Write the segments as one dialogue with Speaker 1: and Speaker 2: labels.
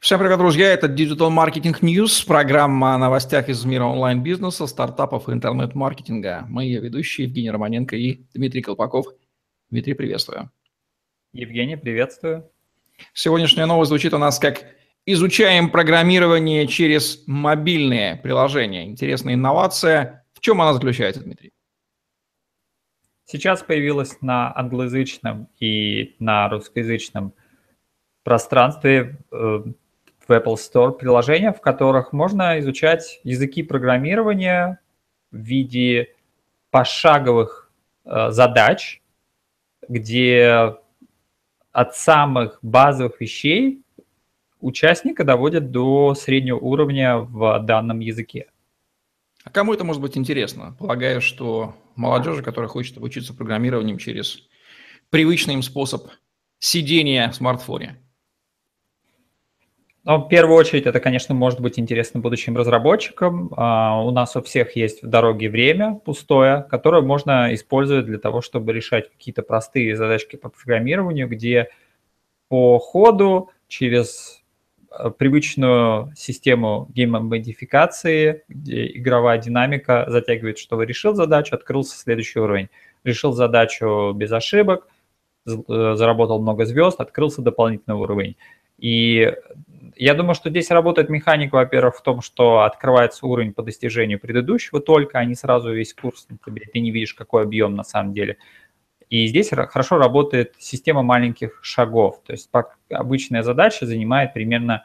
Speaker 1: Всем привет, друзья! Это Digital Marketing News, программа о новостях из мира онлайн-бизнеса, стартапов и интернет-маркетинга. Мы ее ведущие Евгений Романенко и Дмитрий Колпаков. Дмитрий, приветствую.
Speaker 2: Евгений, приветствую.
Speaker 1: Сегодняшняя новость звучит у нас как «Изучаем программирование через мобильные приложения». Интересная инновация. В чем она заключается, Дмитрий?
Speaker 2: Сейчас появилась на англоязычном и на русскоязычном пространстве э, в Apple Store приложения, в которых можно изучать языки программирования в виде пошаговых э, задач, где от самых базовых вещей участника доводят до среднего уровня в данном языке.
Speaker 1: А кому это может быть интересно? Полагаю, что молодежи, которая хочет обучиться программированием через привычный им способ сидения в смартфоне.
Speaker 2: Ну, в первую очередь, это, конечно, может быть интересно будущим разработчикам. Uh, у нас у всех есть в дороге время пустое, которое можно использовать для того, чтобы решать какие-то простые задачки по программированию, где по ходу через Э, привычную систему гейм-модификации, где игровая динамика затягивает, что вы решил задачу, открылся следующий уровень. Решил задачу без ошибок, э, заработал много звезд, открылся дополнительный уровень. И я думаю, что здесь работает механика, во-первых, в том, что открывается уровень по достижению предыдущего только, а не сразу весь курс. Ты не видишь, какой объем на самом деле. И здесь хорошо работает система маленьких шагов. То есть обычная задача занимает примерно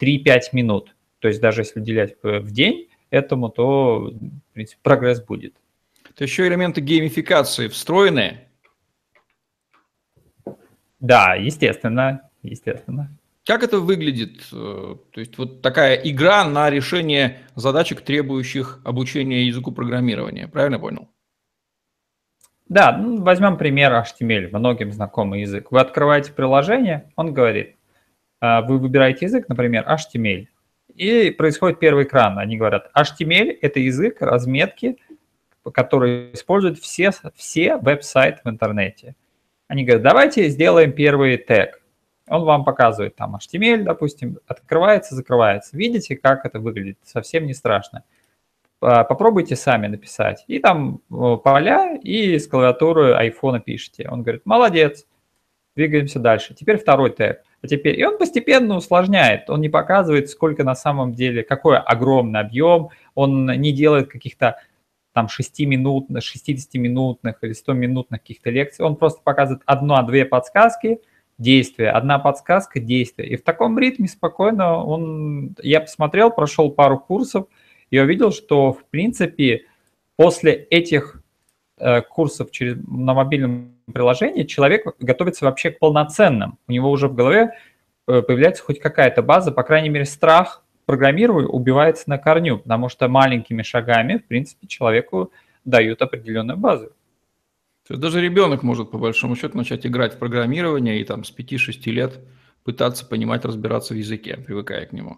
Speaker 2: 3-5 минут. То есть даже если уделять в день этому, то в принципе, прогресс будет.
Speaker 1: То еще элементы геймификации встроены?
Speaker 2: Да, естественно, естественно.
Speaker 1: Как это выглядит? Э, то есть вот такая игра на решение задачек, требующих обучения языку программирования. Правильно понял?
Speaker 2: Да, ну, возьмем пример HTML, многим знакомый язык. Вы открываете приложение, он говорит, «А, вы выбираете язык, например, HTML, и происходит первый экран. Они говорят, HTML – это язык разметки, который используют все, все веб-сайты в интернете. Они говорят, давайте сделаем первый тег. Он вам показывает там HTML, допустим, открывается, закрывается. Видите, как это выглядит? Совсем не страшно. Попробуйте сами написать. И там поля, и с клавиатуры айфона пишите. Он говорит, молодец, двигаемся дальше. Теперь второй тег. А теперь, и он постепенно усложняет, он не показывает, сколько на самом деле, какой огромный объем, он не делает каких-то там 6-минутных, 60-минутных или 100-минутных каких-то лекций, он просто показывает одну-две подсказки, действия, одна подсказка, действия. И в таком ритме спокойно он, я посмотрел, прошел пару курсов, я увидел, что, в принципе, после этих э, курсов через, на мобильном приложении человек готовится вообще к полноценным. У него уже в голове э, появляется хоть какая-то база, по крайней мере, страх программирую убивается на корню, потому что маленькими шагами, в принципе, человеку дают определенную базу.
Speaker 1: То есть даже ребенок может, по большому счету, начать играть в программирование и там с 5-6 лет пытаться понимать, разбираться в языке, привыкая к нему.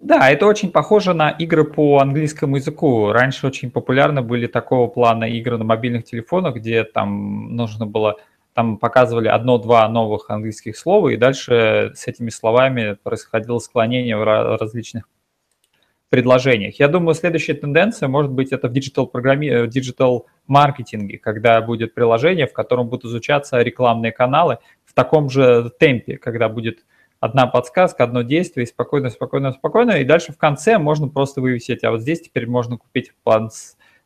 Speaker 2: Да, это очень похоже на игры по английскому языку. Раньше очень популярны были такого плана игры на мобильных телефонах, где там нужно было, там показывали одно-два новых английских слова, и дальше с этими словами происходило склонение в различных предложениях. Я думаю, следующая тенденция может быть это в digital программе, digital маркетинге, когда будет приложение, в котором будут изучаться рекламные каналы в таком же темпе, когда будет одна подсказка, одно действие, спокойно, спокойно, спокойно, и дальше в конце можно просто вывесить, а вот здесь теперь можно купить план,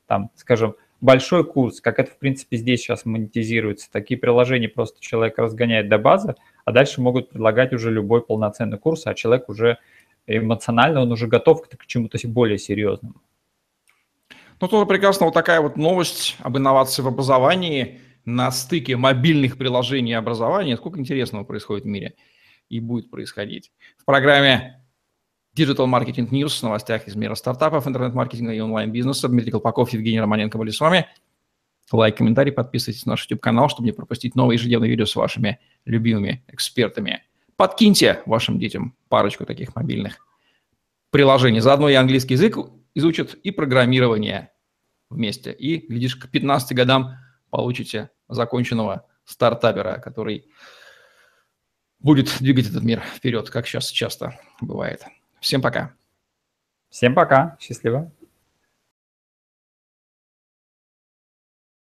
Speaker 2: там, скажем, большой курс, как это, в принципе, здесь сейчас монетизируется. Такие приложения просто человек разгоняет до базы, а дальше могут предлагать уже любой полноценный курс, а человек уже эмоционально, он уже готов к, к чему-то более серьезному.
Speaker 1: Ну, тоже прекрасно вот такая вот новость об инновации в образовании на стыке мобильных приложений и образования. Сколько интересного происходит в мире и будет происходить. В программе Digital Marketing News с новостях из мира стартапов, интернет-маркетинга и онлайн-бизнеса. Дмитрий Колпаков, Евгений Романенко были с вами. Лайк, комментарий, подписывайтесь на наш YouTube-канал, чтобы не пропустить новые ежедневные видео с вашими любимыми экспертами. Подкиньте вашим детям парочку таких мобильных приложений. Заодно и английский язык изучат, и программирование вместе. И, глядишь, к 15 годам получите законченного стартапера, который будет двигать этот мир вперед, как сейчас часто бывает. Всем пока.
Speaker 2: Всем пока. Счастливо.